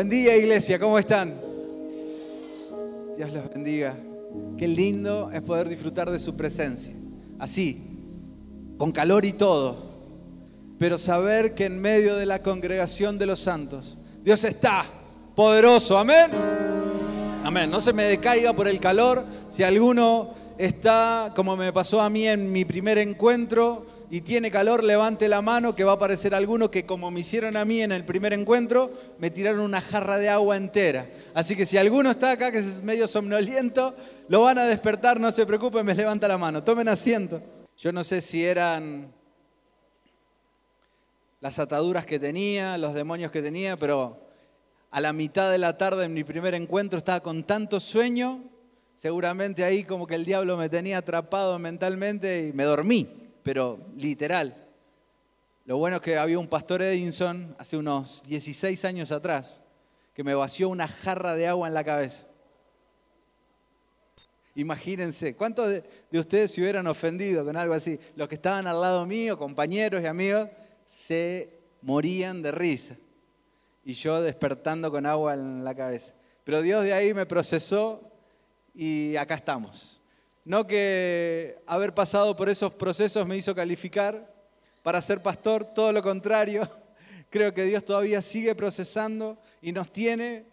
Buen día iglesia, ¿cómo están? Dios los bendiga. Qué lindo es poder disfrutar de su presencia. Así, con calor y todo. Pero saber que en medio de la congregación de los santos, Dios está poderoso. Amén. Amén. No se me decaiga por el calor. Si alguno está, como me pasó a mí en mi primer encuentro, y tiene calor, levante la mano que va a aparecer alguno que como me hicieron a mí en el primer encuentro, me tiraron una jarra de agua entera. Así que si alguno está acá que es medio somnoliento, lo van a despertar, no se preocupen, me levanta la mano. Tomen asiento. Yo no sé si eran las ataduras que tenía, los demonios que tenía, pero a la mitad de la tarde en mi primer encuentro estaba con tanto sueño, seguramente ahí como que el diablo me tenía atrapado mentalmente y me dormí pero literal. Lo bueno es que había un pastor Edinson hace unos 16 años atrás que me vació una jarra de agua en la cabeza. Imagínense, ¿cuántos de, ustedes se hubieran ofendido con algo así? Los que estaban al lado mío, compañeros y amigos, se morían de risa. Y yo despertando con agua en la cabeza. Pero Dios de ahí me procesó y acá estamos. No que haber pasado por esos procesos me hizo calificar para ser pastor, todo lo contrario. Creo que Dios todavía sigue procesando y nos tiene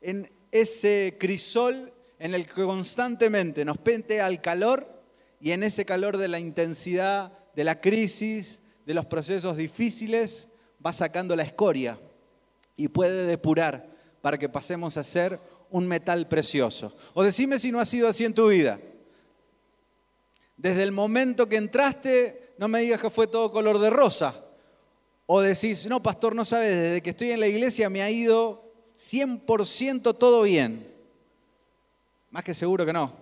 en ese crisol en el que constantemente nos pente al calor y en ese calor de la intensidad, de la crisis, de los procesos difíciles, va sacando la escoria y puede depurar para que pasemos a ser un metal precioso. O decime si no ha sido así en tu vida. Desde el momento que entraste, no me digas que fue todo color de rosa. O decís, no, pastor, no sabes, desde que estoy en la iglesia me ha ido 100% todo bien. Más que seguro que no.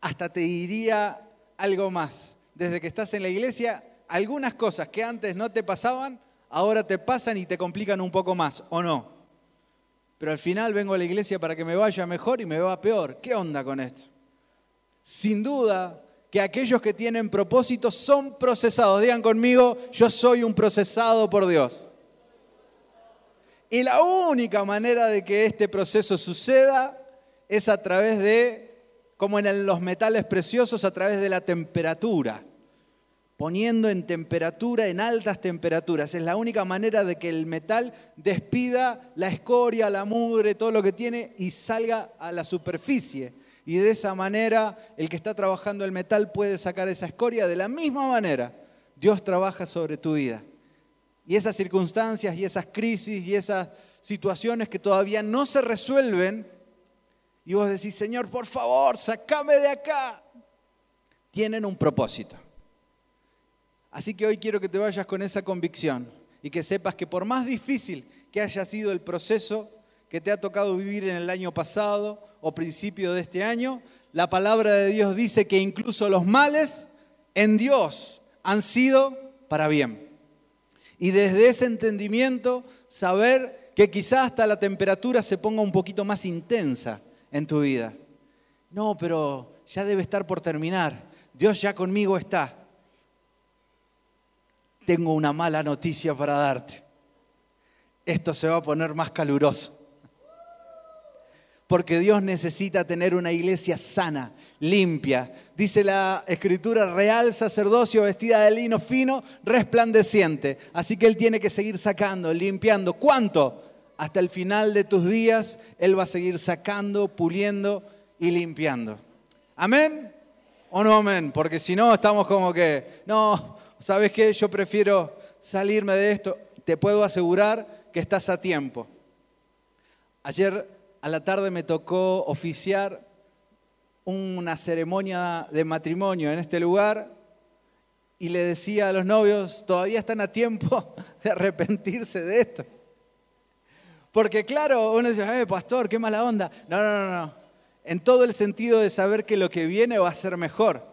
Hasta te diría algo más. Desde que estás en la iglesia, algunas cosas que antes no te pasaban, ahora te pasan y te complican un poco más, ¿o no? Pero al final vengo a la iglesia para que me vaya mejor y me va peor. ¿Qué onda con esto? Sin duda, que aquellos que tienen propósitos son procesados. Digan conmigo, yo soy un procesado por Dios. Y la única manera de que este proceso suceda es a través de, como en los metales preciosos, a través de la temperatura. Poniendo en temperatura, en altas temperaturas. Es la única manera de que el metal despida la escoria, la mugre, todo lo que tiene y salga a la superficie y de esa manera el que está trabajando el metal puede sacar esa escoria. De la misma manera, Dios trabaja sobre tu vida. Y esas circunstancias y esas crisis y esas situaciones que todavía no se resuelven, y vos decís, Señor, por favor, sacame de acá, tienen un propósito. Así que hoy quiero que te vayas con esa convicción y que sepas que por más difícil que haya sido el proceso que te ha tocado vivir en el año pasado o principio de este año, la palabra de Dios dice que incluso los males en Dios han sido para bien. Y desde ese entendimiento, saber que quizás hasta la temperatura se ponga un poquito más intensa en tu vida. No, pero ya debe estar por terminar. Dios ya conmigo está. Tengo una mala noticia para darte. Esto se va a poner más caluroso porque Dios necesita tener una iglesia sana, limpia. Dice la escritura, real sacerdocio vestida de lino fino, resplandeciente. Así que Él tiene que seguir sacando, limpiando. ¿Cuánto? Hasta el final de tus días Él va a seguir sacando, puliendo y limpiando. ¿Amén? ¿O no amén? Porque si no, estamos como que, no, ¿sabes qué? Yo prefiero salirme de esto. Te puedo asegurar que estás a tiempo. Ayer a la tarde me tocó oficiar una ceremonia de matrimonio en este lugar y le decía a los novios, todavía están a tiempo de arrepentirse de esto. Porque claro, uno dice, eh, pastor, qué mala onda. No, no, no, no. En todo el sentido de saber que lo que viene va a ser mejor.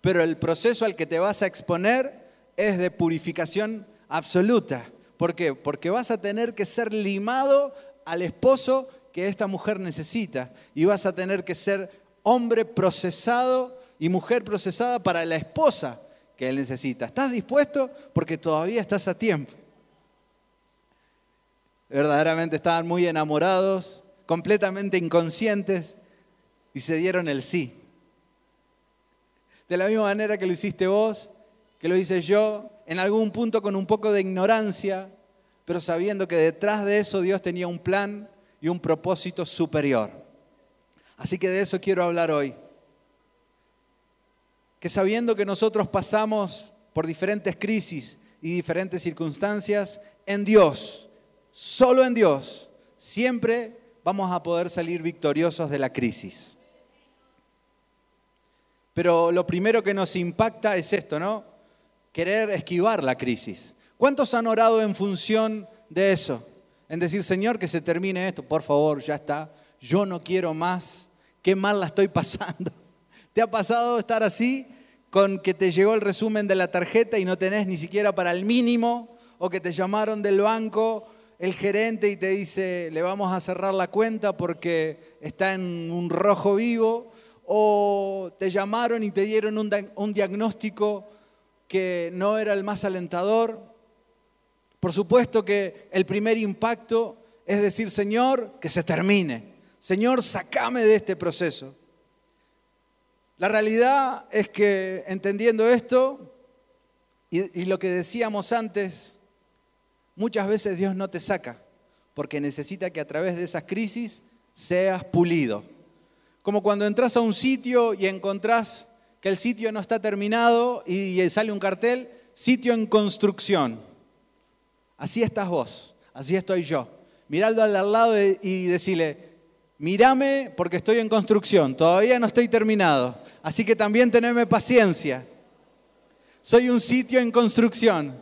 Pero el proceso al que te vas a exponer es de purificación absoluta. ¿Por qué? Porque vas a tener que ser limado al esposo que esta mujer necesita y vas a tener que ser hombre procesado y mujer procesada para la esposa que él necesita. ¿Estás dispuesto? Porque todavía estás a tiempo. verdaderamente estaban muy enamorados, completamente inconscientes, y se dieron el sí. De la misma manera que lo hiciste vos, que lo hice yo, en algún punto con un poco de ignorancia, pero sabiendo que detrás de eso Dios tenía un plan y un propósito superior. Así que de eso quiero hablar hoy. Que sabiendo que nosotros pasamos por diferentes crisis y diferentes circunstancias, en Dios, solo en Dios, siempre vamos a poder salir victoriosos de la crisis. Pero lo primero que nos impacta es esto, ¿no? Querer esquivar la crisis. ¿Cuántos han orado en función de eso? En decir, Señor, que se termine esto, por favor, ya está, yo no quiero más, qué mal la estoy pasando. ¿Te ha pasado estar así con que te llegó el resumen de la tarjeta y no tenés ni siquiera para el mínimo? ¿O que te llamaron del banco el gerente y te dice, le vamos a cerrar la cuenta porque está en un rojo vivo? ¿O te llamaron y te dieron un, un diagnóstico que no era el más alentador? Por supuesto que el primer impacto es decir, Señor, que se termine. Señor, sacame de este proceso. La realidad es que entendiendo esto y, y, lo que decíamos antes, muchas veces Dios no te saca porque necesita que a través de esas crisis seas pulido. Como cuando entras a un sitio y encontrás que el sitio no está terminado y sale un cartel, sitio en construcción. Así estás vos, así estoy yo. Mirarlo al lado y decirle, mírame porque estoy en construcción, todavía no estoy terminado, así que también teneme paciencia. Soy un sitio en construcción,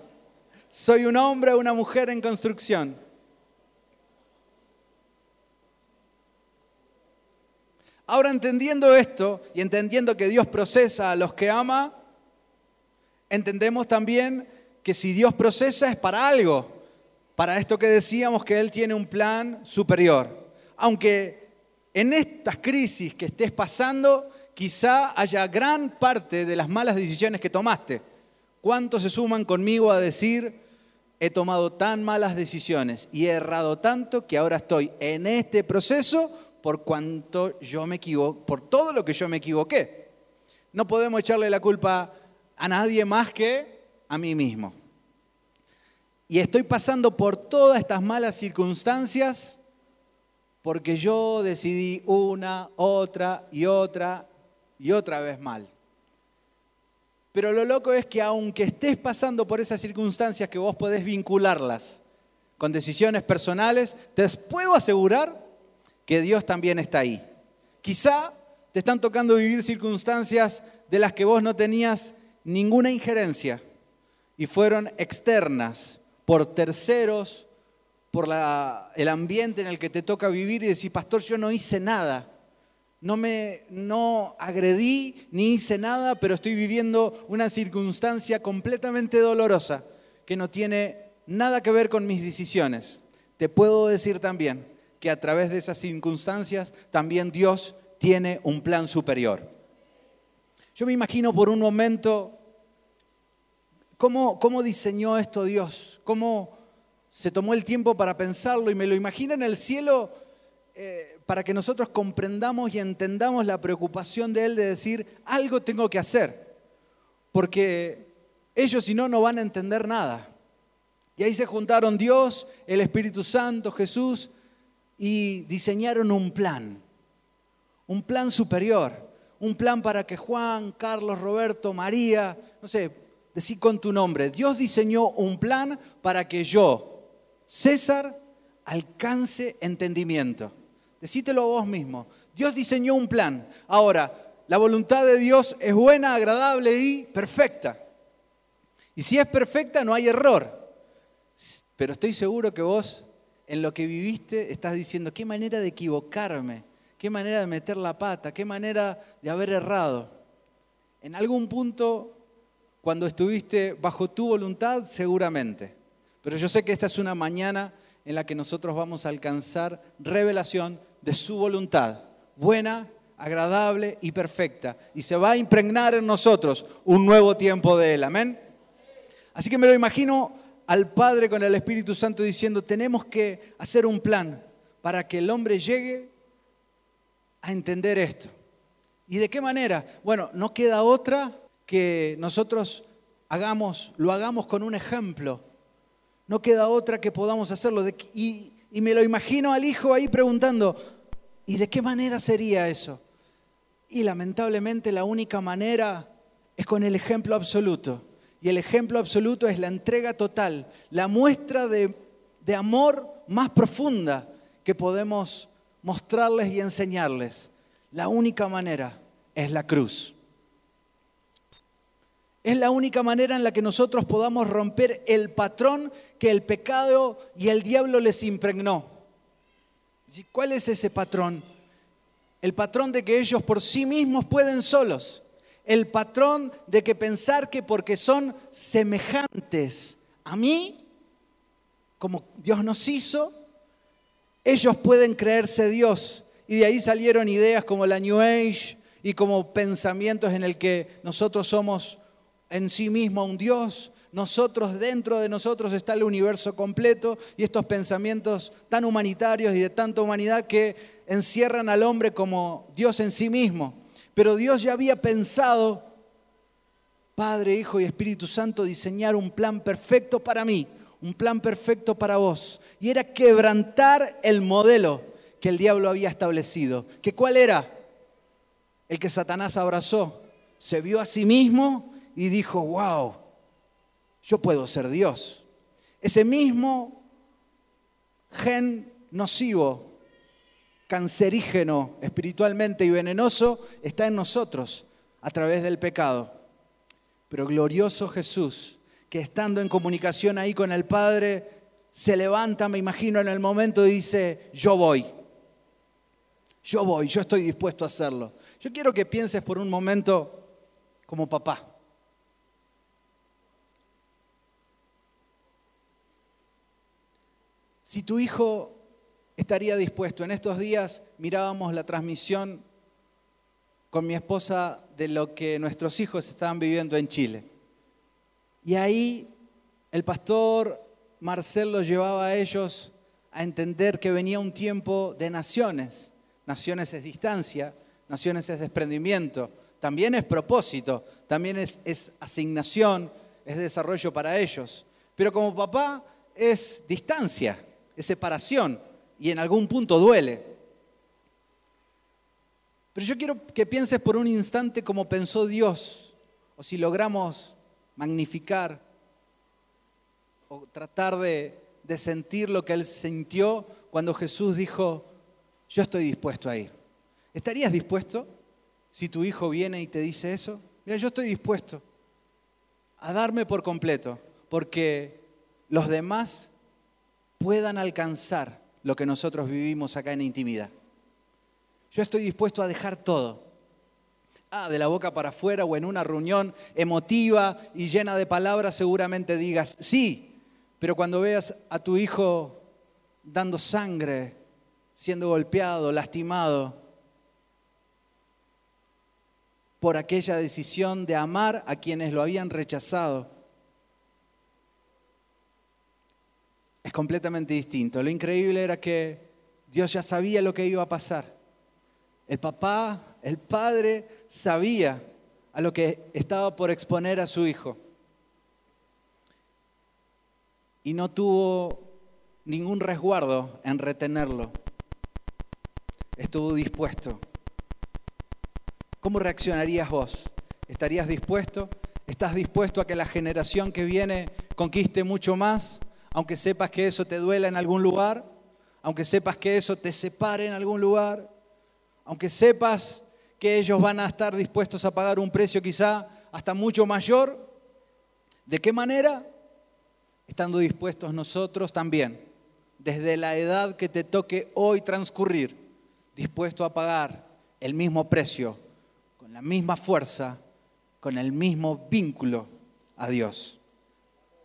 soy un hombre o una mujer en construcción. Ahora entendiendo esto y entendiendo que Dios procesa a los que ama, entendemos también que si Dios procesa es para algo, para esto que decíamos que Él tiene un plan superior. Aunque en estas crisis que estés pasando, quizá haya gran parte de las malas decisiones que tomaste. ¿Cuántos se suman conmigo a decir, he tomado tan malas decisiones y he errado tanto que ahora estoy en este proceso por cuanto yo me equivoqué, por todo lo que yo me equivoqué? No podemos echarle la culpa a nadie más que a mí mismo. Y estoy pasando por todas estas malas circunstancias porque yo decidí una, otra y otra y otra vez mal. Pero lo loco es que aunque estés pasando por esas circunstancias que vos podés vincularlas con decisiones personales, te puedo asegurar que Dios también está ahí. Quizá te están tocando vivir circunstancias de las que vos no tenías ninguna injerencia y fueron externas por terceros, por el ambiente en el que te toca vivir y decir, pastor, yo no hice nada. No me no agredí ni hice nada, pero estoy viviendo una circunstancia completamente dolorosa que no tiene nada que ver con mis decisiones. Te puedo decir también que a través de esas circunstancias también Dios tiene un plan superior. Yo me imagino por un momento ¿Cómo, diseñó esto Dios? ¿Cómo se tomó el tiempo para pensarlo? Y me lo imagino en el cielo eh, para que nosotros comprendamos y entendamos la preocupación de Él de decir, algo tengo que hacer. Porque ellos si no, no van a entender nada. Y ahí se juntaron Dios, el Espíritu Santo, Jesús, y diseñaron un plan, un plan superior, un plan para que Juan, Carlos, Roberto, María, no sé, decir con tu nombre, Dios diseñó un plan para que yo, César, alcance entendimiento. Decítelo a vos mismo. Dios diseñó un plan. Ahora, la voluntad de Dios es buena, agradable y perfecta. Y si es perfecta, no hay error. Pero estoy seguro que vos, en lo que viviste, estás diciendo, qué manera de equivocarme, qué manera de meter la pata, qué manera de haber errado. En algún punto cuando estuviste bajo tu voluntad, seguramente. Pero yo sé que esta es una mañana en la que nosotros vamos a alcanzar revelación de su voluntad, buena, agradable y perfecta. Y se va a impregnar en nosotros un nuevo tiempo de Él. Amén. Así que me lo imagino al Padre con el Espíritu Santo diciendo, tenemos que hacer un plan para que el hombre llegue a entender esto. ¿Y de qué manera? Bueno, no queda otra que nosotros hagamos, lo hagamos con un ejemplo. No queda otra que podamos hacerlo. y, y me lo imagino al hijo ahí preguntando, ¿y de qué manera sería eso? Y lamentablemente la única manera es con el ejemplo absoluto. Y el ejemplo absoluto es la entrega total, la muestra de, amor más profunda que podemos mostrarles y enseñarles. La única manera es la cruz. Es la única manera en la que nosotros podamos romper el patrón que el pecado y el diablo les impregnó. ¿Cuál es ese patrón? El patrón de que ellos por sí mismos pueden solos el patrón de que pensar que porque son semejantes a mí, como Dios nos hizo, ellos pueden creerse Dios. Y de ahí salieron ideas como la New Age y como pensamientos en el que nosotros somos en sí mismo un Dios, nosotros dentro de nosotros está el universo completo y estos pensamientos tan humanitarios y de tanta humanidad que encierran al hombre como Dios en sí mismo. Pero Dios ya había pensado, Padre, Hijo y Espíritu Santo, diseñar un plan perfecto para mí, un plan perfecto para vos. Y era quebrantar el modelo que el diablo había establecido. ¿Que cuál era? El que Satanás abrazó. Se vio a sí mismo y dijo, wow, yo puedo ser Dios. Ese mismo gen nocivo cancerígeno espiritualmente y venenoso está en nosotros a través del pecado. Pero glorioso Jesús, que estando en comunicación ahí con el Padre, se levanta, me imagino, en el momento y dice, yo voy, yo voy, yo estoy dispuesto a hacerlo. Yo quiero que pienses por un momento como papá. Si tu hijo estaría dispuesto. En estos días mirábamos la transmisión con mi esposa de lo que nuestros hijos estaban viviendo en Chile. Y ahí el pastor Marcelo llevaba a ellos a entender que venía un tiempo de naciones. Naciones es distancia, naciones es desprendimiento, también es propósito, también es, es asignación, es desarrollo para ellos. Pero como papá es distancia, es separación, y en algún punto duele. Pero yo quiero que pienses por un instante como pensó Dios, o si logramos magnificar o tratar de, de sentir lo que Él sintió cuando Jesús dijo, yo estoy dispuesto a ir. ¿Estarías dispuesto si tu hijo viene y te dice eso? Mira, yo estoy dispuesto a darme por completo, porque los demás puedan alcanzar lo que nosotros vivimos acá en intimidad. Yo estoy dispuesto a dejar todo. Ah, de la boca para afuera o en una reunión emotiva y llena de palabras seguramente digas, sí, pero cuando veas a tu hijo dando sangre, siendo golpeado, lastimado, por aquella decisión de amar a quienes lo habían rechazado, es completamente distinto. Lo increíble era que Dios ya sabía lo que iba a pasar. El papá, el padre sabía a lo que estaba por exponer a su hijo. Y no tuvo ningún resguardo en retenerlo. Estuvo dispuesto. ¿Cómo reaccionarías vos? ¿Estarías dispuesto? ¿Estás dispuesto a que la generación que viene conquiste mucho más? Aunque sepas que eso te duela en algún lugar, aunque sepas que eso te separe en algún lugar, aunque sepas que ellos van a estar dispuestos a pagar un precio quizá hasta mucho mayor, ¿de qué manera? Estando dispuestos nosotros también, desde la edad que te toque hoy transcurrir, dispuesto a pagar el mismo precio, con la misma fuerza, con el mismo vínculo a Dios.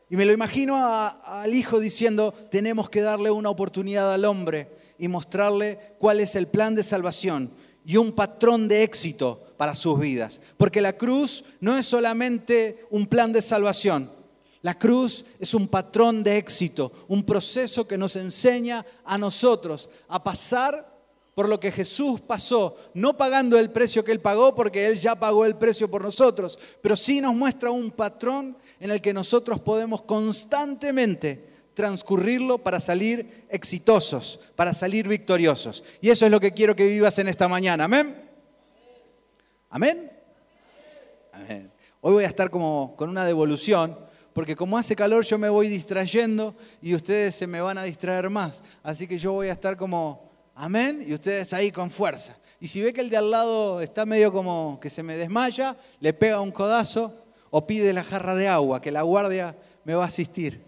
Y me lo imagino al hijo diciendo, tenemos que darle una oportunidad al hombre y mostrarle cuál es el plan de salvación y un patrón de éxito para sus vidas. Porque la cruz no es solamente un plan de salvación. La cruz es un patrón de éxito, un proceso que nos enseña a nosotros a pasar por lo que Jesús pasó, no pagando el precio que Él pagó, porque Él ya pagó el precio por nosotros, pero sí nos muestra un patrón en el que nosotros podemos constantemente transcurrirlo para salir exitosos, para salir victoriosos. Y eso es lo que quiero que vivas en esta mañana. Amén. Amén. Hoy voy a estar como con una devolución, porque como hace calor yo me voy distrayendo y ustedes se me van a distraer más. Así que yo voy a estar como Amén. Y ustedes ahí con fuerza. Y si ve que el de al lado está medio como que se me desmaya, le pega un codazo o pide la jarra de agua, que la guardia me va a asistir.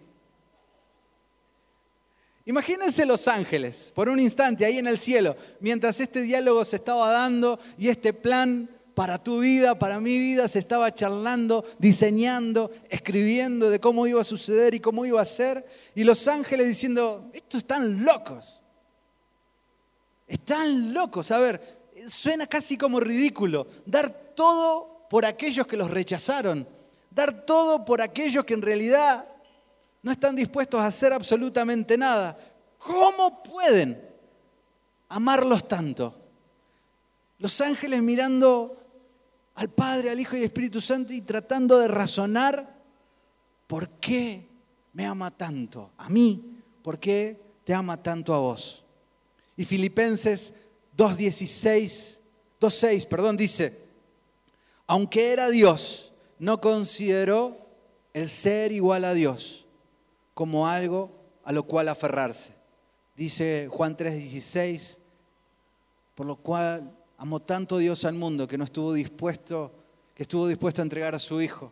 Imagínense los ángeles, por un instante, ahí en el cielo, mientras este diálogo se estaba dando y este plan para tu vida, para mi vida, se estaba charlando, diseñando, escribiendo de cómo iba a suceder y cómo iba a ser. Y los ángeles diciendo, estos están locos. Están locos. A ver, suena casi como ridículo. Dar todo por aquellos que los rechazaron. Dar todo por aquellos que en realidad no están dispuestos a hacer absolutamente nada. ¿Cómo pueden amarlos tanto? Los ángeles mirando al Padre, al Hijo y al Espíritu Santo y tratando de razonar por qué me ama tanto a mí, por qué te ama tanto a vos. Y Filipenses 2.16, 2.6, perdón, dice, aunque era Dios, no consideró el ser igual a Dios como algo a lo cual aferrarse. Dice Juan 3.16, por lo cual amó tanto Dios al mundo que no estuvo dispuesto, que estuvo dispuesto a entregar a su Hijo,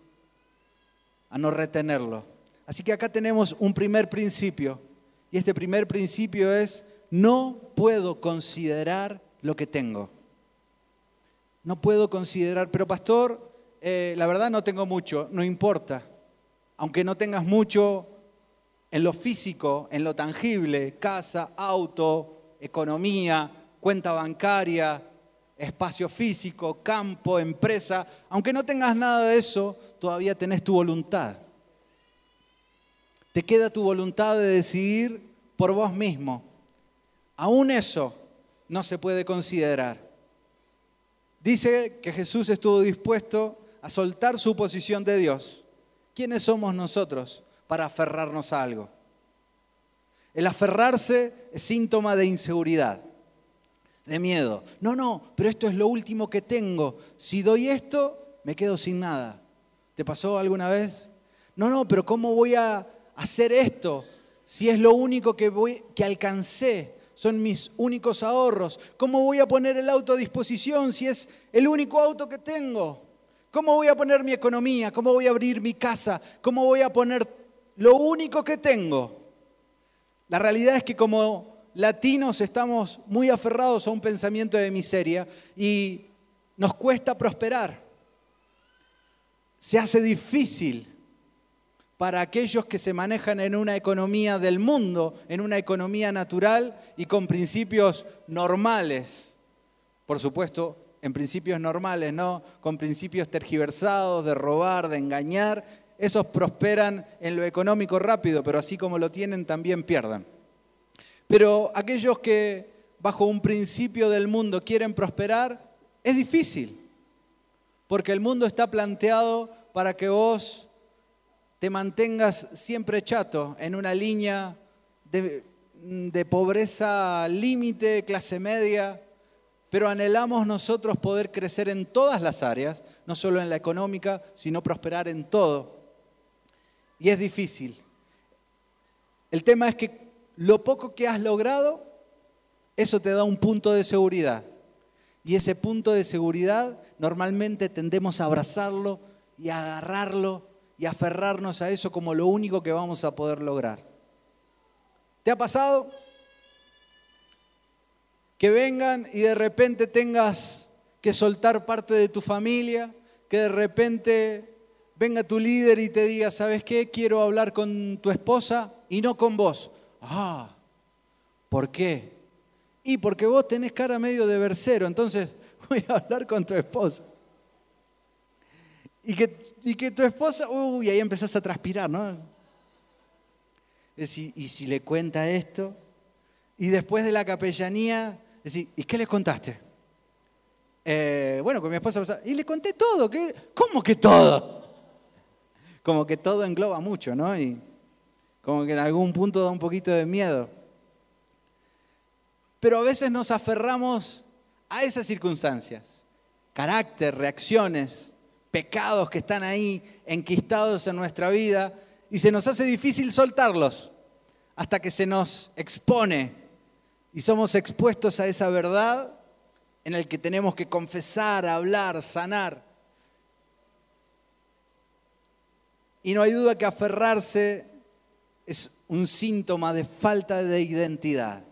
a no retenerlo. Así que acá tenemos un primer principio, y este primer principio es no puedo considerar lo que tengo. No puedo considerar, pero pastor, eh, la verdad no tengo mucho, no importa. Aunque no tengas mucho en lo físico, en lo tangible, casa, auto, economía, cuenta bancaria, espacio físico, campo, empresa, aunque no tengas nada de eso, todavía tenés tu voluntad. Te queda tu voluntad de decidir por vos mismo Aún eso no se puede considerar. Dice que Jesús estuvo dispuesto a soltar su posición de Dios. ¿Quiénes somos nosotros para aferrarnos a algo? El aferrarse es síntoma de inseguridad, de miedo. No, no, pero esto es lo último que tengo. Si doy esto, me quedo sin nada. ¿Te pasó alguna vez? No, no, pero ¿cómo voy a hacer esto si es lo único que, voy, que alcancé? Son mis únicos ahorros. ¿Cómo voy a poner el auto a disposición si es el único auto que tengo? ¿Cómo voy a poner mi economía? ¿Cómo voy a abrir mi casa? ¿Cómo voy a poner lo único que tengo? La realidad es que como latinos estamos muy aferrados a un pensamiento de miseria y nos cuesta prosperar. Se hace difícil para aquellos que se manejan en una economía del mundo, en una economía natural y con principios normales. Por supuesto, en principios normales, no con principios tergiversados de robar, de engañar. Esos prosperan en lo económico rápido, pero así como lo tienen, también pierdan. Pero aquellos que bajo un principio del mundo quieren prosperar, es difícil, porque el mundo está planteado para que vos te mantengas siempre chato en una línea de, pobreza límite, clase media, pero anhelamos nosotros poder crecer en todas las áreas, no solo en la económica, sino prosperar en todo. Y es difícil. El tema es que lo poco que has logrado, eso te da un punto de seguridad. Y ese punto de seguridad normalmente tendemos a abrazarlo y a agarrarlo y aferrarnos a eso como lo único que vamos a poder lograr. ¿Te ha pasado? Que vengan y de repente tengas que soltar parte de tu familia, que de repente venga tu líder y te diga, ¿sabes qué? Quiero hablar con tu esposa y no con vos. Ah, ¿por qué? Y porque vos tenés cara medio de versero, entonces voy a hablar con tu esposa. Y que, y que tu esposa, uy, ahí empezás a transpirar, ¿no? Decir, y si le cuenta esto, y después de la capellanía, decir, ¿y qué le contaste? Eh, bueno, con mi esposa, y le conté todo, ¿qué? ¿cómo que todo? Como que todo engloba mucho, ¿no? Y como que en algún punto da un poquito de miedo. Pero a veces nos aferramos a esas circunstancias, carácter, reacciones, pecados que están ahí enquistados en nuestra vida y se nos hace difícil soltarlos hasta que se nos expone y somos expuestos a esa verdad en el que tenemos que confesar, hablar, sanar. Y no hay duda que aferrarse es un síntoma de falta de identidad.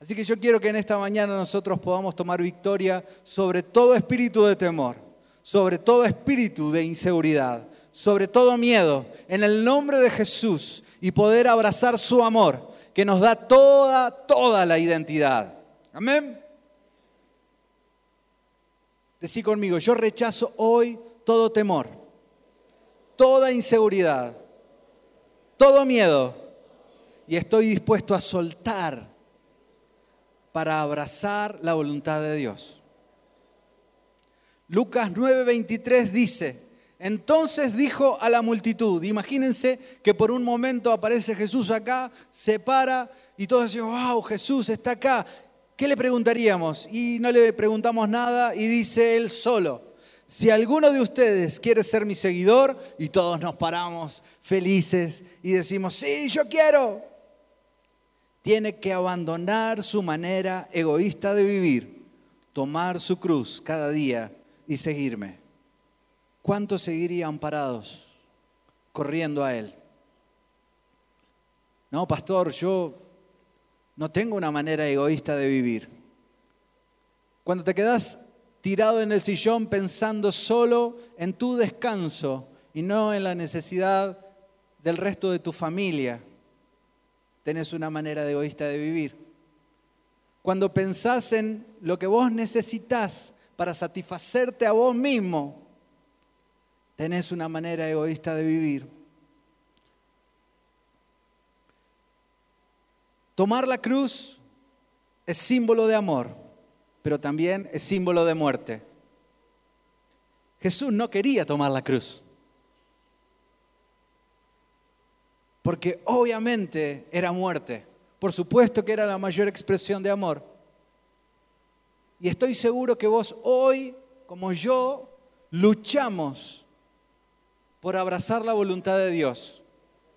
Así que yo quiero que en esta mañana nosotros podamos tomar victoria sobre todo espíritu de temor, sobre todo espíritu de inseguridad, sobre todo miedo, en el nombre de Jesús y poder abrazar su amor que nos da toda, toda la identidad. Amén. Decí conmigo, yo rechazo hoy todo temor, toda inseguridad, todo miedo y estoy dispuesto a soltar para abrazar la voluntad de Dios. Lucas 9:23 dice, entonces dijo a la multitud, imagínense que por un momento aparece Jesús acá, se para y todos decimos, wow, Jesús está acá. ¿Qué le preguntaríamos? Y no le preguntamos nada y dice él solo, si alguno de ustedes quiere ser mi seguidor, y todos nos paramos felices y decimos, sí, yo quiero tiene que abandonar su manera egoísta de vivir, tomar su cruz cada día y seguirme. ¿Cuántos seguirían parados corriendo a Él? No, pastor, yo no tengo una manera egoísta de vivir. Cuando te quedas tirado en el sillón pensando solo en tu descanso y no en la necesidad del resto de tu familia, tenés una manera egoísta de vivir. Cuando pensás en lo que vos necesitas para satisfacerte a vos mismo, tenés una manera egoísta de vivir. Tomar la cruz es símbolo de amor, pero también es símbolo de muerte. Jesús no quería tomar la cruz. porque obviamente era muerte. Por supuesto que era la mayor expresión de amor. Y estoy seguro que vos hoy, como yo, luchamos por abrazar la voluntad de Dios.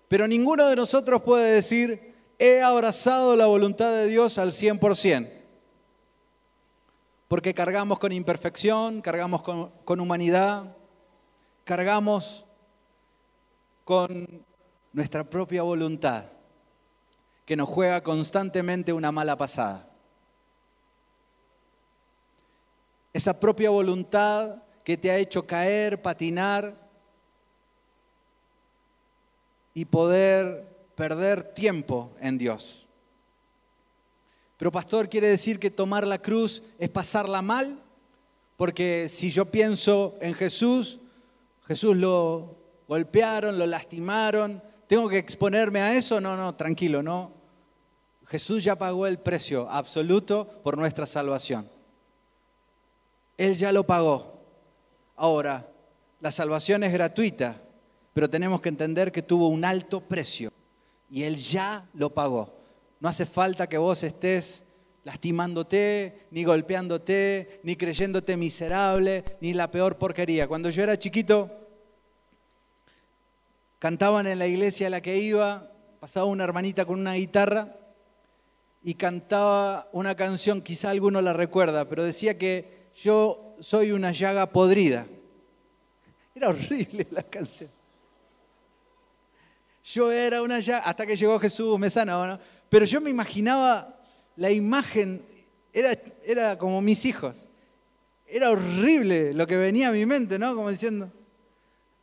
Pero ninguno de nosotros puede decir, he abrazado la voluntad de Dios al 100%. Porque cargamos con imperfección, cargamos con, con humanidad, cargamos con nuestra propia voluntad, que nos juega constantemente una mala pasada. Esa propia voluntad que te ha hecho caer, patinar y poder perder tiempo en Dios. Pero pastor, ¿quiere decir que tomar la cruz es pasarla mal? Porque si yo pienso en Jesús, Jesús lo golpearon, lo lastimaron, ¿Tengo que exponerme a eso? No, no, tranquilo, no. Jesús ya pagó el precio absoluto por nuestra salvación. Él ya lo pagó. Ahora, la salvación es gratuita, pero tenemos que entender que tuvo un alto precio y Él ya lo pagó. No hace falta que vos estés lastimándote, ni golpeándote, ni creyéndote miserable, ni la peor porquería. Cuando yo era chiquito, Cantaban en la iglesia a la que iba, pasaba una hermanita con una guitarra y cantaba una canción, quizá alguno la recuerda, pero decía que yo soy una llaga podrida. Era horrible la canción. Yo era una llaga, hasta que llegó Jesús, me sanó, ¿no? pero yo me imaginaba la imagen, era, era como mis hijos. Era horrible lo que venía a mi mente, ¿no? Como diciendo.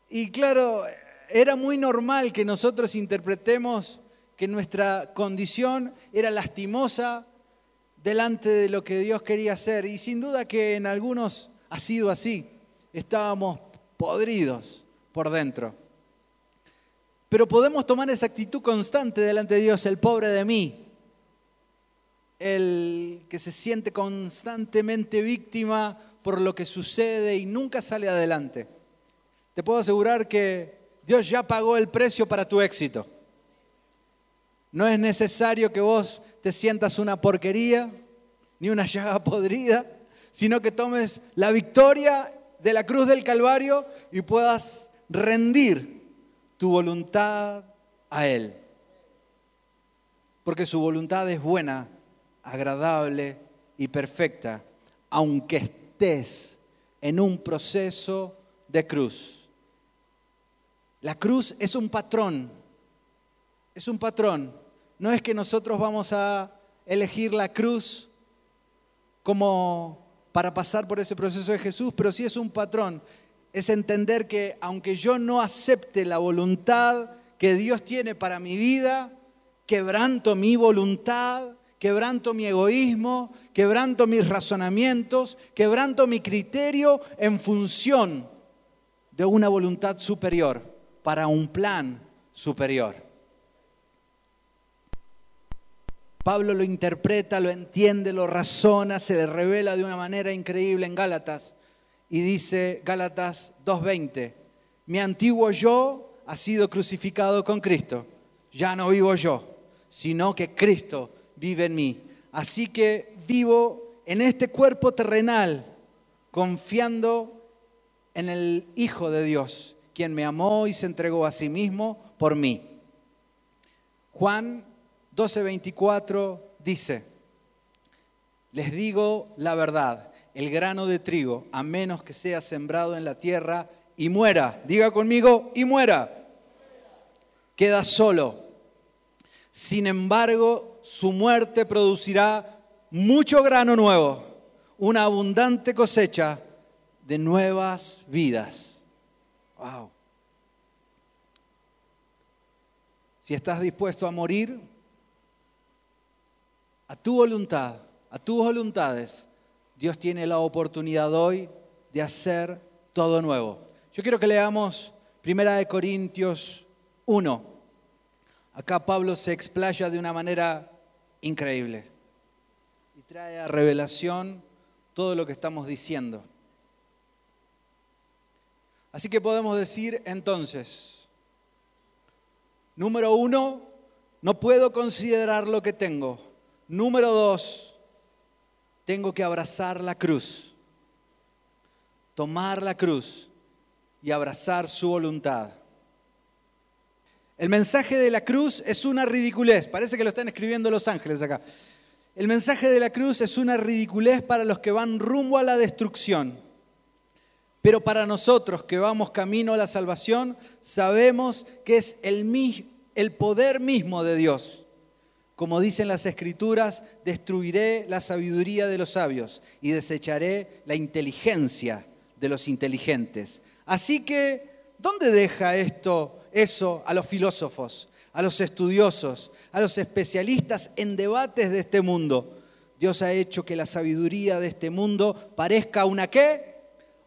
Y claro, era muy normal que nosotros interpretemos que nuestra condición era lastimosa delante de lo que Dios quería hacer. Y sin duda que en algunos ha sido así. Estábamos podridos por dentro. Pero podemos tomar esa actitud constante delante de Dios, el pobre de mí, el que se siente constantemente víctima por lo que sucede y nunca sale adelante. Te puedo asegurar que Dios ya pagó el precio para tu éxito. No es necesario que vos te sientas una porquería ni una llaga podrida, sino que tomes la victoria de la cruz del Calvario y puedas rendir tu voluntad a Él. Porque su voluntad es buena, agradable y perfecta, aunque estés en un proceso de cruz. La cruz es un patrón, es un patrón. No es que nosotros vamos a elegir la cruz como para pasar por ese proceso de Jesús, pero sí es un patrón. Es entender que aunque yo no acepte la voluntad que Dios tiene para mi vida, quebranto mi voluntad, quebranto mi egoísmo, quebranto mis razonamientos, quebranto mi criterio en función de una voluntad superior, para un plan superior. Pablo lo interpreta, lo entiende, lo razona, se le revela de una manera increíble en Gálatas. Y dice Gálatas 2.20, mi antiguo yo ha sido crucificado con Cristo. Ya no vivo yo, sino que Cristo vive en mí. Así que vivo en este cuerpo terrenal, confiando en el Hijo de Dios, quien me amó y se entregó a sí mismo por mí. Juan 12:24 dice, les digo la verdad, el grano de trigo, a menos que sea sembrado en la tierra y muera, diga conmigo, y muera, queda solo. Sin embargo, su muerte producirá mucho grano nuevo, una abundante cosecha de nuevas vidas. Wow. Si estás dispuesto a morir, a tu voluntad, a tus voluntades, Dios tiene la oportunidad hoy de hacer todo nuevo. Yo quiero que leamos Primera de Corintios 1. Acá Pablo se explaya de una manera increíble y trae a revelación todo lo que estamos diciendo. Así que podemos decir entonces, número uno, no puedo considerar lo que tengo Número dos, tengo que abrazar la cruz, tomar la cruz y abrazar su voluntad. El mensaje de la cruz es una ridiculez, parece que lo están escribiendo los ángeles acá. El mensaje de la cruz es una ridiculez para los que van rumbo a la destrucción. Pero para nosotros que vamos camino a la salvación, sabemos que es el, el poder mismo de Dios como dicen las escrituras, destruiré la sabiduría de los sabios y desecharé la inteligencia de los inteligentes. Así que, ¿dónde deja esto, eso a los filósofos, a los estudiosos, a los especialistas en debates de este mundo? Dios ha hecho que la sabiduría de este mundo parezca una qué?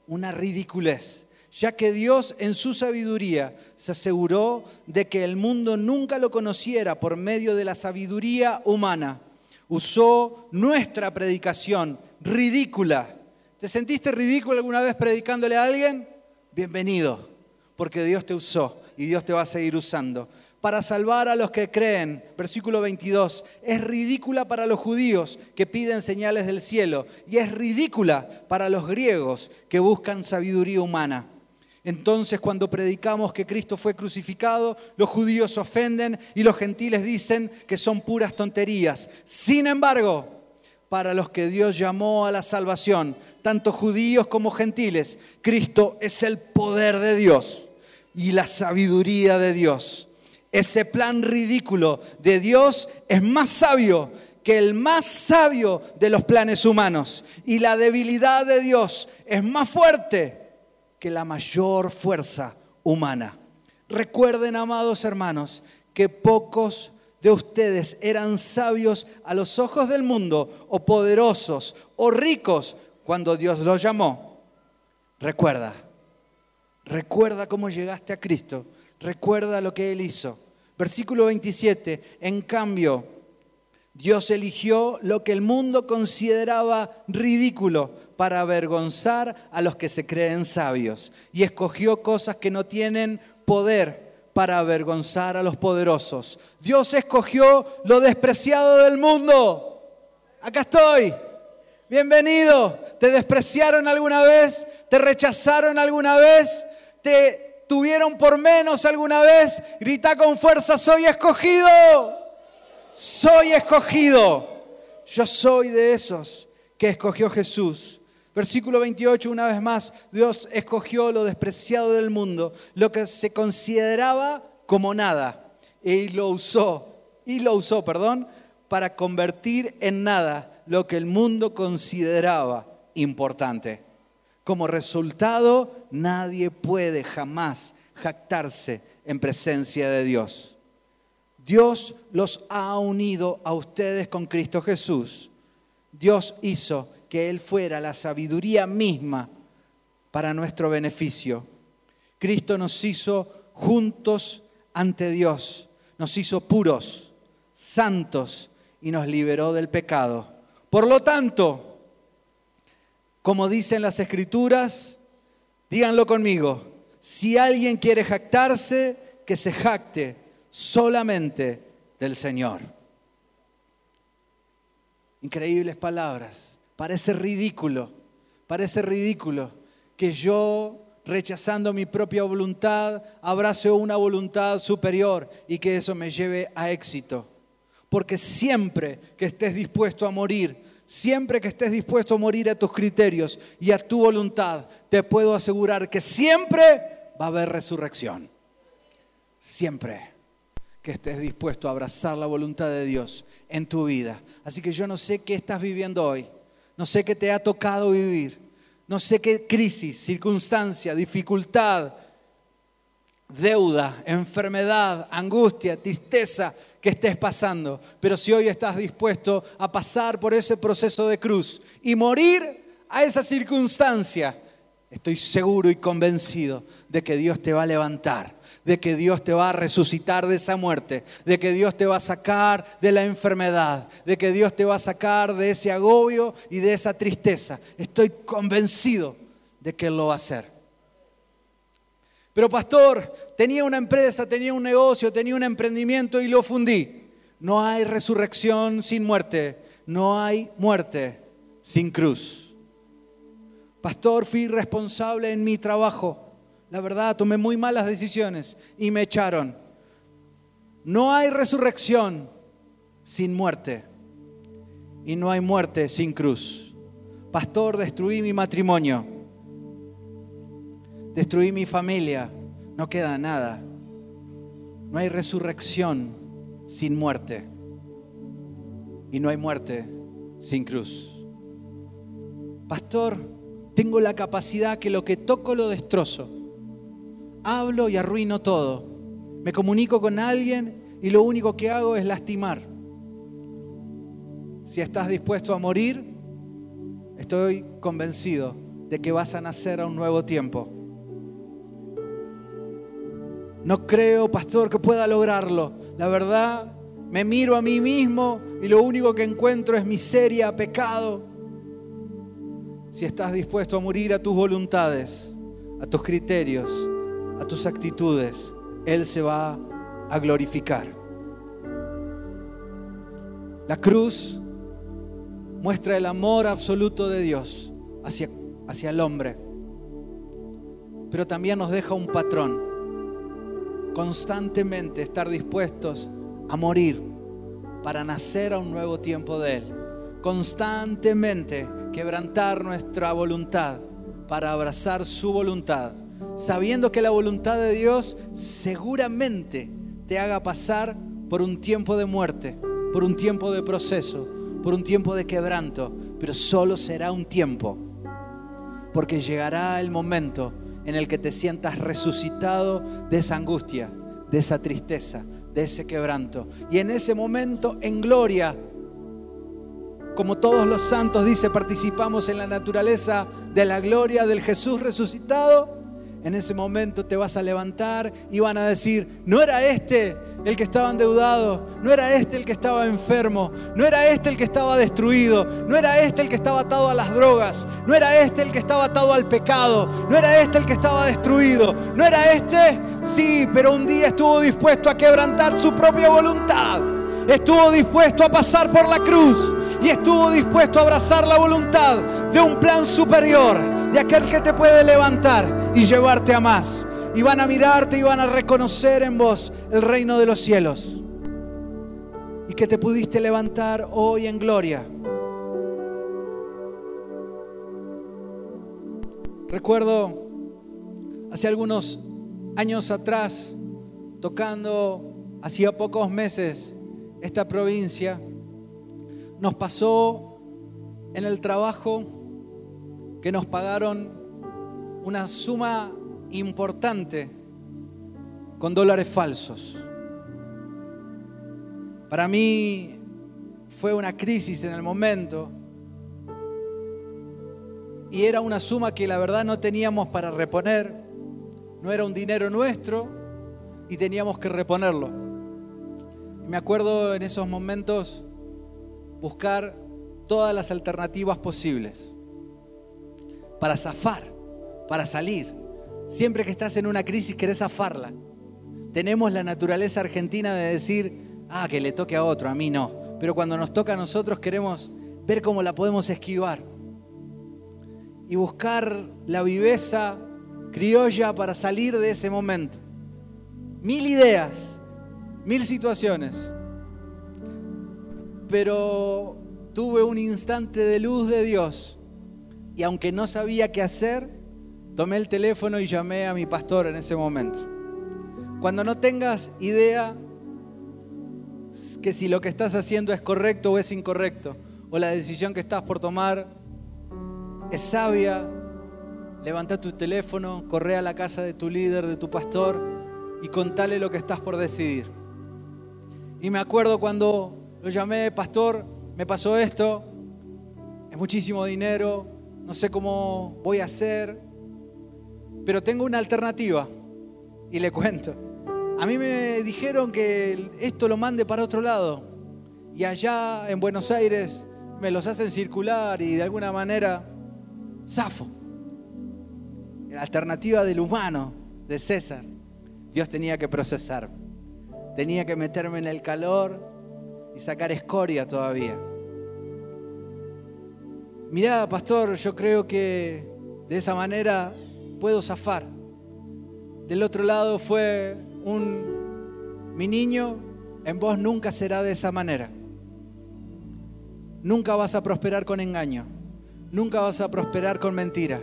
Una ridiculez ya que Dios en su sabiduría se aseguró de que el mundo nunca lo conociera por medio de la sabiduría humana. Usó nuestra predicación ridícula. ¿Te sentiste ridículo alguna vez predicándole a alguien? Bienvenido, porque Dios te usó y Dios te va a seguir usando. Para salvar a los que creen, versículo 22, es ridícula para los judíos que piden señales del cielo y es ridícula para los griegos que buscan sabiduría humana. Entonces cuando predicamos que Cristo fue crucificado, los judíos se ofenden y los gentiles dicen que son puras tonterías. Sin embargo, para los que Dios llamó a la salvación, tanto judíos como gentiles, Cristo es el poder de Dios y la sabiduría de Dios. Ese plan ridículo de Dios es más sabio que el más sabio de los planes humanos. Y la debilidad de Dios es más fuerte que la mayor fuerza humana. Recuerden, amados hermanos, que pocos de ustedes eran sabios a los ojos del mundo, o poderosos, o ricos, cuando Dios los llamó. Recuerda, Recuerda cómo llegaste a Cristo. Recuerda lo que Él hizo. Versículo 27. En cambio, Dios eligió lo que el mundo consideraba ridículo para avergonzar a los que se creen sabios. Y escogió cosas que no tienen poder para avergonzar a los poderosos. Dios escogió lo despreciado del mundo. Acá estoy. Bienvenido. ¿Te despreciaron alguna vez? ¿Te rechazaron alguna vez? ¿Te tuvieron por menos alguna vez? Grita con fuerza, soy escogido. Soy escogido. Yo soy de esos que escogió Jesús. Versículo 28, una vez más, Dios escogió lo despreciado del mundo, lo que se consideraba como nada, y lo usó, y lo usó, perdón, para convertir en nada lo que el mundo consideraba importante. Como resultado, nadie puede jamás jactarse en presencia de Dios. Dios los ha unido a ustedes con Cristo Jesús. Dios hizo que Él fuera la sabiduría misma para nuestro beneficio. Cristo nos hizo juntos ante Dios, nos hizo puros, santos y nos liberó del pecado. Por lo tanto, como dicen las escrituras, díganlo conmigo, si alguien quiere jactarse, que se jacte solamente del Señor. Increíbles palabras. Parece ridículo, parece ridículo que yo, rechazando mi propia voluntad, abrace una voluntad superior y que eso me lleve a éxito. Porque siempre que estés dispuesto a morir, siempre que estés dispuesto a morir a tus criterios y a tu voluntad, te puedo asegurar que siempre va a haber resurrección. Siempre que estés dispuesto a abrazar la voluntad de Dios en tu vida. Así que yo no sé qué estás viviendo hoy. No sé qué te ha tocado vivir. No sé qué crisis, circunstancia, dificultad, deuda, enfermedad, angustia, tristeza que estés pasando. Pero si hoy estás dispuesto a pasar por ese proceso de cruz y morir a esa circunstancia, estoy seguro y convencido de que Dios te va a levantar de que Dios te va a resucitar de esa muerte, de que Dios te va a sacar de la enfermedad, de que Dios te va a sacar de ese agobio y de esa tristeza. Estoy convencido de que Él lo va a hacer. Pero pastor, tenía una empresa, tenía un negocio, tenía un emprendimiento y lo fundí. No hay resurrección sin muerte, no hay muerte sin cruz. Pastor, fui responsable en mi trabajo la verdad, tomé muy malas decisiones y me echaron. No hay resurrección sin muerte y no hay muerte sin cruz. Pastor, destruí mi matrimonio, destruí mi familia, no queda nada. No hay resurrección sin muerte y no hay muerte sin cruz. Pastor, tengo la capacidad que lo que toco lo destrozo hablo y arruino todo. Me comunico con alguien y lo único que hago es lastimar. Si estás dispuesto a morir, estoy convencido de que vas a nacer a un nuevo tiempo. No creo, pastor, que pueda lograrlo. La verdad, me miro a mí mismo y lo único que encuentro es miseria, pecado. Si estás dispuesto a morir a tus voluntades, a tus criterios, a tus actitudes, Él se va a glorificar. La cruz muestra el amor absoluto de Dios hacia, hacia el hombre, pero también nos deja un patrón. Constantemente estar dispuestos a morir para nacer a un nuevo tiempo de Él. Constantemente quebrantar nuestra voluntad para abrazar su voluntad sabiendo que la voluntad de Dios seguramente te haga pasar por un tiempo de muerte, por un tiempo de proceso, por un tiempo de quebranto, pero solo será un tiempo, porque llegará el momento en el que te sientas resucitado de esa angustia, de esa tristeza, de ese quebranto. Y en ese momento, en gloria, como todos los santos, dice, participamos en la naturaleza de la gloria del Jesús resucitado en ese momento te vas a levantar y van a decir, no era este el que estaba endeudado, no era este el que estaba enfermo, no era este el que estaba destruido, no era este el que estaba atado a las drogas, no era este el que estaba atado al pecado, no era este el que estaba destruido, no era este, sí, pero un día estuvo dispuesto a quebrantar su propia voluntad, estuvo dispuesto a pasar por la cruz y estuvo dispuesto a abrazar la voluntad de un plan superior, de aquel que te puede levantar y llevarte a más y van a mirarte y van a reconocer en vos el reino de los cielos. Y que te pudiste levantar hoy en gloria. Recuerdo hace algunos años atrás, tocando hacía pocos meses esta provincia, nos pasó en el trabajo que nos pagaron una suma importante con dólares falsos. Para mí fue una crisis en el momento y era una suma que la verdad no teníamos para reponer, no era un dinero nuestro y teníamos que reponerlo. Me acuerdo en esos momentos buscar todas las alternativas posibles para zafar, para salir. Siempre que estás en una crisis querés zafarla. Tenemos la naturaleza argentina de decir, ah, que le toque a otro, a mí no. Pero cuando nos toca a nosotros queremos ver cómo la podemos esquivar. Y buscar la viveza criolla para salir de ese momento. Mil ideas, mil situaciones. Pero tuve un instante de luz de Dios. Y aunque no sabía qué hacer, tomé el teléfono y llamé a mi pastor en ese momento. Cuando no tengas idea que si lo que estás haciendo es correcto o es incorrecto, o la decisión que estás por tomar es sabia, levanta tu teléfono, corre a la casa de tu líder, de tu pastor y contale lo que estás por decidir. Y me acuerdo cuando lo llamé, pastor, me pasó esto, es muchísimo dinero, no sé cómo voy a hacer, pero tengo una alternativa y le cuento. A mí me dijeron que esto lo mande para otro lado y allá en Buenos Aires me los hacen circular y de alguna manera zafo. La alternativa del humano, de César, Dios tenía que procesar. Tenía que meterme en el calor y sacar escoria todavía. Mirá, pastor, yo creo que de esa manera puedo zafar. Del otro lado fue un, mi niño, en vos nunca será de esa manera. Nunca vas a prosperar con engaño. Nunca vas a prosperar con mentira.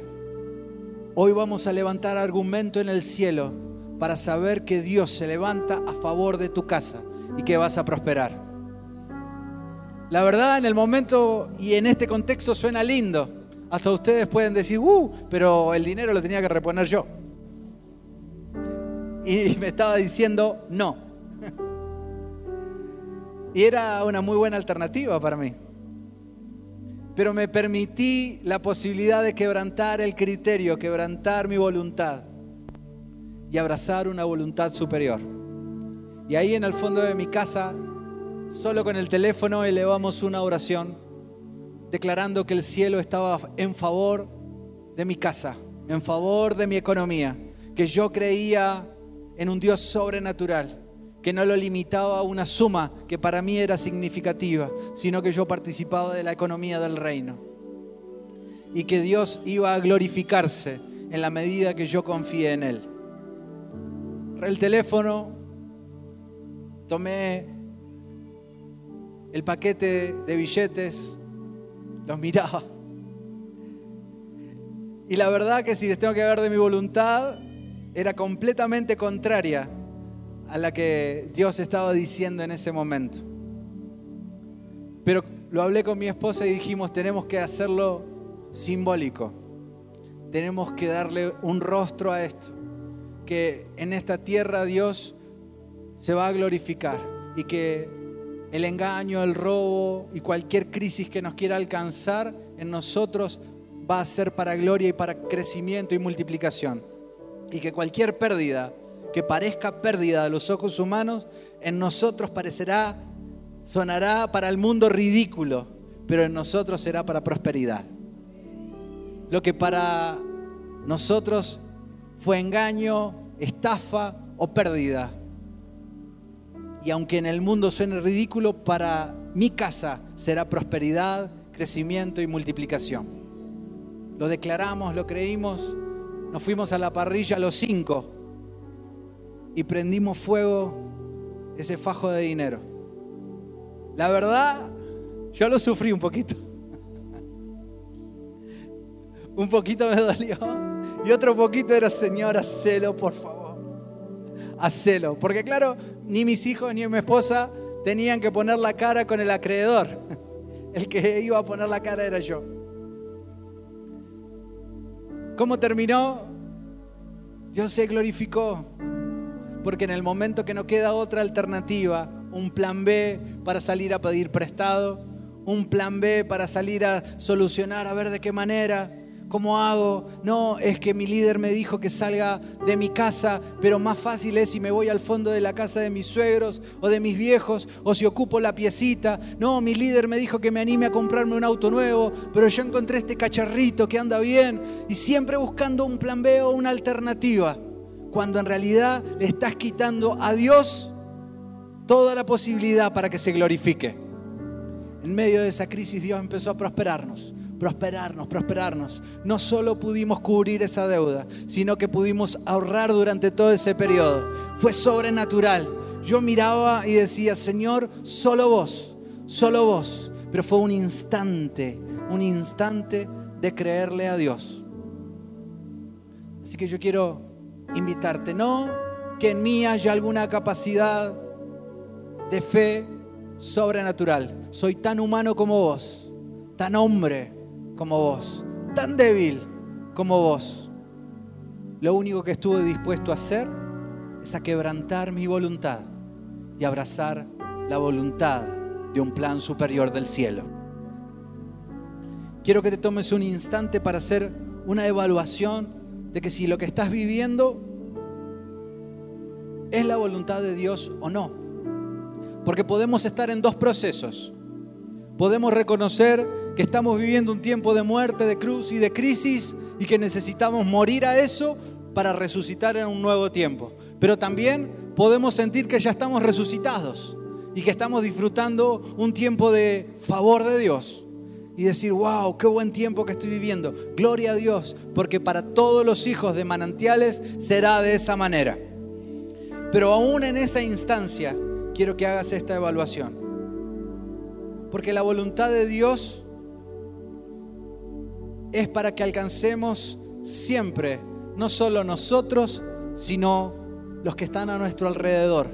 Hoy vamos a levantar argumento en el cielo para saber que Dios se levanta a favor de tu casa y que vas a prosperar. La verdad, en el momento y en este contexto suena lindo. Hasta ustedes pueden decir, uh, pero el dinero lo tenía que reponer yo. Y me estaba diciendo, no. Y era una muy buena alternativa para mí. Pero me permití la posibilidad de quebrantar el criterio, quebrantar mi voluntad y abrazar una voluntad superior. Y ahí en el fondo de mi casa, solo con el teléfono elevamos una oración declarando que el cielo estaba en favor de mi casa, en favor de mi economía, que yo creía en un Dios sobrenatural, que no lo limitaba a una suma que para mí era significativa, sino que yo participaba de la economía del reino. Y que Dios iba a glorificarse en la medida que yo confié en Él. El teléfono, tomé el paquete de billetes, los miraba. Y la verdad que si les tengo que ver de mi voluntad, era completamente contraria a la que Dios estaba diciendo en ese momento. Pero lo hablé con mi esposa y dijimos, tenemos que hacerlo simbólico. Tenemos que darle un rostro a esto. Que en esta tierra Dios se va a glorificar y que el engaño, el robo y cualquier crisis que nos quiera alcanzar en nosotros va a ser para gloria y para crecimiento y multiplicación. Y que cualquier pérdida que parezca pérdida a los ojos humanos, en nosotros parecerá, sonará para el mundo ridículo, pero en nosotros será para prosperidad. Lo que para nosotros fue engaño, estafa o pérdida. Y aunque en el mundo suene ridículo, para mi casa será prosperidad, crecimiento y multiplicación. Lo declaramos, lo creímos, nos fuimos a la parrilla los cinco y prendimos fuego ese fajo de dinero. La verdad, yo lo sufrí un poquito. un poquito me dolió y otro poquito era, Señor, hacelo, por favor. Hacelo. Porque claro, ni mis hijos ni mi esposa tenían que poner la cara con el acreedor. El que iba a poner la cara era yo. ¿Cómo terminó? Dios se glorificó. Porque en el momento que no queda otra alternativa, un plan B para salir a pedir prestado, un plan B para salir a solucionar a ver de qué manera, ¿Cómo hago? No, es que mi líder me dijo que salga de mi casa, pero más fácil es si me voy al fondo de la casa de mis suegros o de mis viejos, o si ocupo la piecita. No, mi líder me dijo que me anime a comprarme un auto nuevo, pero yo encontré este cacharrito que anda bien y siempre buscando un plan B o una alternativa, cuando en realidad le estás quitando a Dios toda la posibilidad para que se glorifique. En medio de esa crisis Dios empezó a prosperarnos prosperarnos, prosperarnos. No solo pudimos cubrir esa deuda, sino que pudimos ahorrar durante todo ese periodo. Fue sobrenatural. Yo miraba y decía, Señor, solo vos, solo vos. Pero fue un instante, un instante de creerle a Dios. Así que yo quiero invitarte, no que en mí haya alguna capacidad de fe sobrenatural. Soy tan humano como vos, tan hombre, como vos, tan débil como vos. Lo único que estuve dispuesto a hacer es a quebrantar mi voluntad y abrazar la voluntad de un plan superior del cielo. Quiero que te tomes un instante para hacer una evaluación de que si lo que estás viviendo es la voluntad de Dios o no. Porque podemos estar en dos procesos. Podemos reconocer que estamos viviendo un tiempo de muerte, de cruz y de crisis y que necesitamos morir a eso para resucitar en un nuevo tiempo. Pero también podemos sentir que ya estamos resucitados y que estamos disfrutando un tiempo de favor de Dios y decir, wow, qué buen tiempo que estoy viviendo. Gloria a Dios, porque para todos los hijos de manantiales será de esa manera. Pero aún en esa instancia quiero que hagas esta evaluación. Porque la voluntad de Dios es para que alcancemos siempre, no solo nosotros, sino los que están a nuestro alrededor,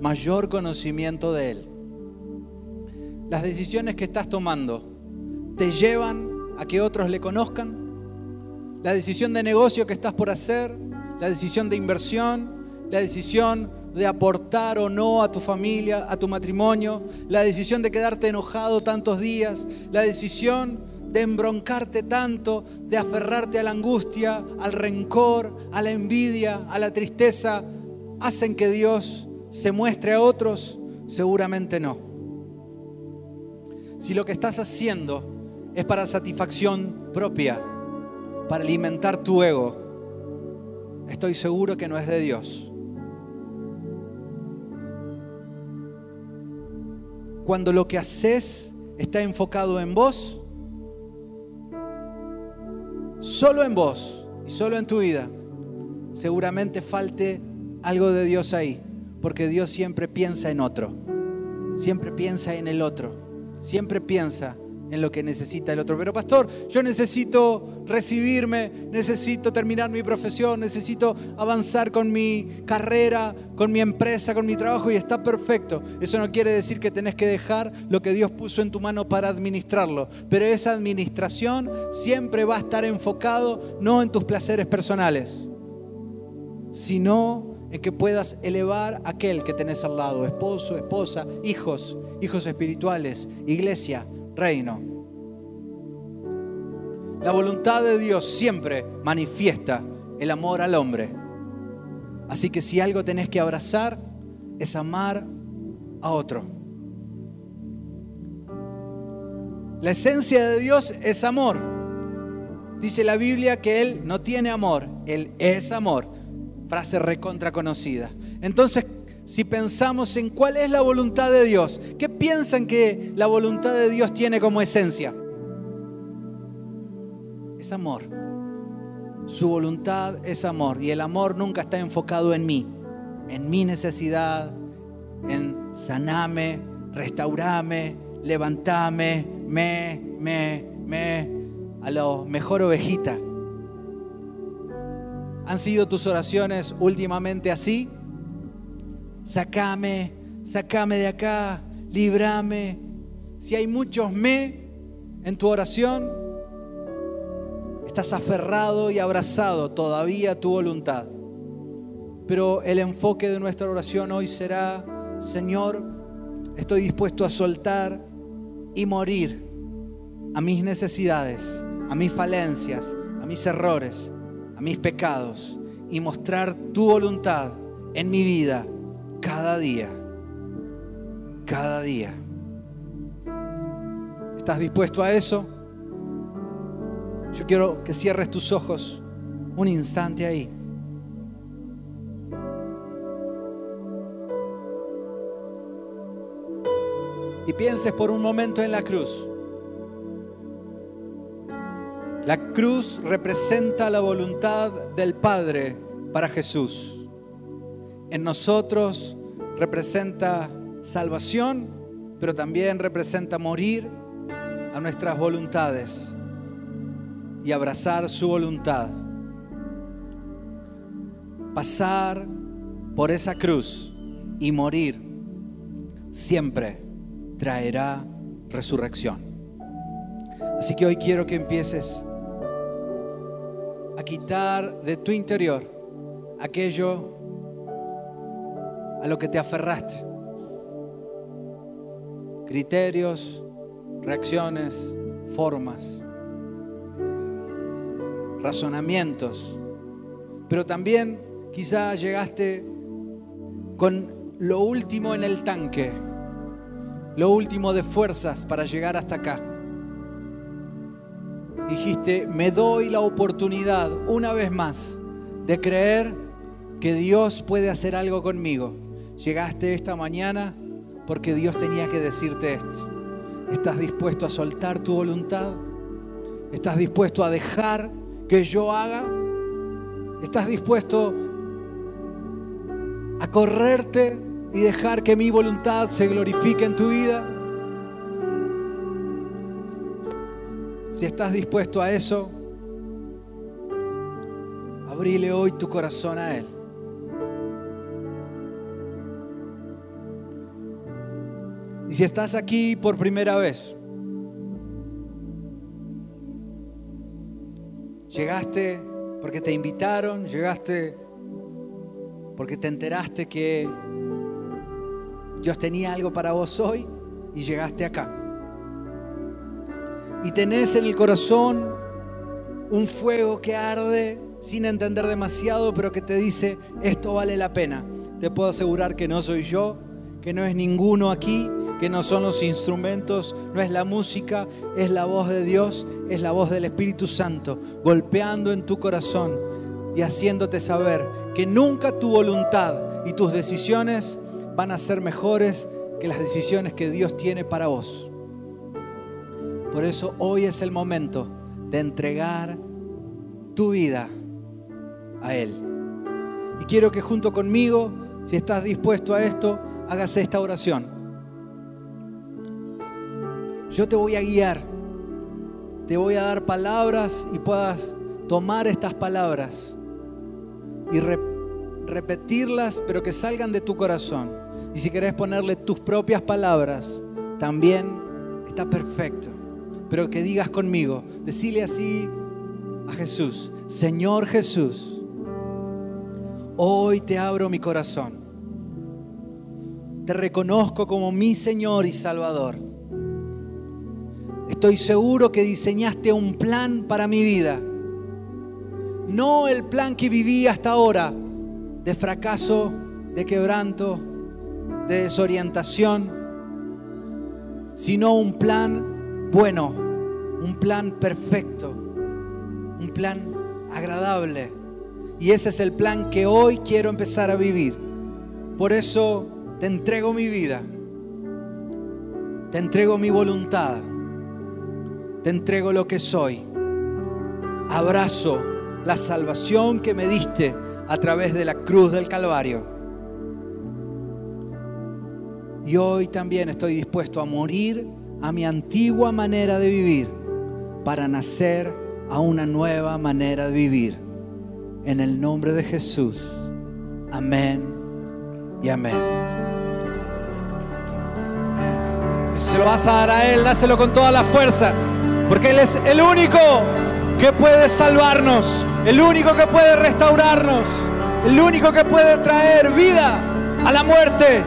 mayor conocimiento de Él. Las decisiones que estás tomando te llevan a que otros le conozcan. La decisión de negocio que estás por hacer, la decisión de inversión, la decisión de aportar o no a tu familia, a tu matrimonio, la decisión de quedarte enojado tantos días, la decisión de embroncarte tanto, de aferrarte a la angustia, al rencor, a la envidia, a la tristeza, hacen que Dios se muestre a otros? Seguramente no. Si lo que estás haciendo es para satisfacción propia, para alimentar tu ego, estoy seguro que no es de Dios. Cuando lo que haces está enfocado en vos, solo en vos y solo en tu vida, seguramente falte algo de Dios ahí, porque Dios siempre piensa en otro, siempre piensa en el otro, siempre piensa en lo que necesita el otro. Pero pastor, yo necesito recibirme, necesito terminar mi profesión, necesito avanzar con mi carrera, con mi empresa, con mi trabajo y está perfecto. Eso no quiere decir que tenés que dejar lo que Dios puso en tu mano para administrarlo, pero esa administración siempre va a estar enfocado no en tus placeres personales, sino en que puedas elevar aquel que tenés al lado, esposo, esposa, hijos, hijos espirituales, iglesia, reino. La voluntad de Dios siempre manifiesta el amor al hombre. Así que si algo tenés que abrazar, es amar a otro. La esencia de Dios es amor. Dice la Biblia que Él no tiene amor, Él es amor. Frase recontra conocida. Entonces, si pensamos en cuál es la voluntad de Dios, ¿qué piensan que la voluntad de Dios tiene como esencia? Es amor. Su voluntad es amor y el amor nunca está enfocado en mí, en mi necesidad, en saname, restaurame, levantame, me, me, me, a lo mejor ovejita. ¿Han sido tus oraciones últimamente así? Sacame, sacame de acá, librame. Si hay muchos me en tu oración, estás aferrado y abrazado todavía a tu voluntad. Pero el enfoque de nuestra oración hoy será, Señor, estoy dispuesto a soltar y morir a mis necesidades, a mis falencias, a mis errores, a mis pecados y mostrar tu voluntad en mi vida cada día, cada día. ¿Estás dispuesto a eso? Yo quiero que cierres tus ojos un instante ahí. Y pienses por un momento en la cruz. La cruz representa la voluntad del Padre para Jesús en nosotros representa salvación, pero también representa morir a nuestras voluntades y abrazar su voluntad. Pasar por esa cruz y morir siempre traerá resurrección. Así que hoy quiero que empieces a quitar de tu interior aquello a lo que te aferraste. Criterios, reacciones, formas, razonamientos. Pero también quizá llegaste con lo último en el tanque, lo último de fuerzas para llegar hasta acá. Dijiste, me doy la oportunidad una vez más de creer que Dios puede hacer algo conmigo Llegaste esta mañana porque Dios tenía que decirte esto. ¿Estás dispuesto a soltar tu voluntad? ¿Estás dispuesto a dejar que yo haga? ¿Estás dispuesto a correrte y dejar que mi voluntad se glorifique en tu vida? Si estás dispuesto a eso, abrile hoy tu corazón a Él. Y si estás aquí por primera vez, llegaste porque te invitaron, llegaste porque te enteraste que Dios tenía algo para vos hoy y llegaste acá. Y tenés en el corazón un fuego que arde sin entender demasiado, pero que te dice, esto vale la pena. Te puedo asegurar que no soy yo, que no es ninguno aquí, que no son los instrumentos, no es la música, es la voz de Dios, es la voz del Espíritu Santo, golpeando en tu corazón y haciéndote saber que nunca tu voluntad y tus decisiones van a ser mejores que las decisiones que Dios tiene para vos. Por eso hoy es el momento de entregar tu vida a Él. Y quiero que junto conmigo, si estás dispuesto a esto, hagas esta oración. Yo te voy a guiar, te voy a dar palabras y puedas tomar estas palabras y repetirlas, pero que salgan de tu corazón. Y si querés ponerle tus propias palabras, también está perfecto. Pero que digas conmigo, decile así a Jesús, Señor Jesús, hoy te abro mi corazón. Te reconozco como mi Señor y Salvador Estoy seguro que diseñaste un plan para mi vida. No el plan que viví hasta ahora, de fracaso, de quebranto, de desorientación, sino un plan bueno, un plan perfecto, un plan agradable. Y ese es el plan que hoy quiero empezar a vivir. Por eso te entrego mi vida, te entrego mi voluntad, te entrego lo que soy. Abrazo la salvación que me diste a través de la cruz del Calvario. Y hoy también estoy dispuesto a morir a mi antigua manera de vivir para nacer a una nueva manera de vivir. En el nombre de Jesús. Amén y amén. Se lo vas a dar a Él, dáselo con todas las fuerzas. Porque Él es el único que puede salvarnos, el único que puede restaurarnos, el único que puede traer vida a la muerte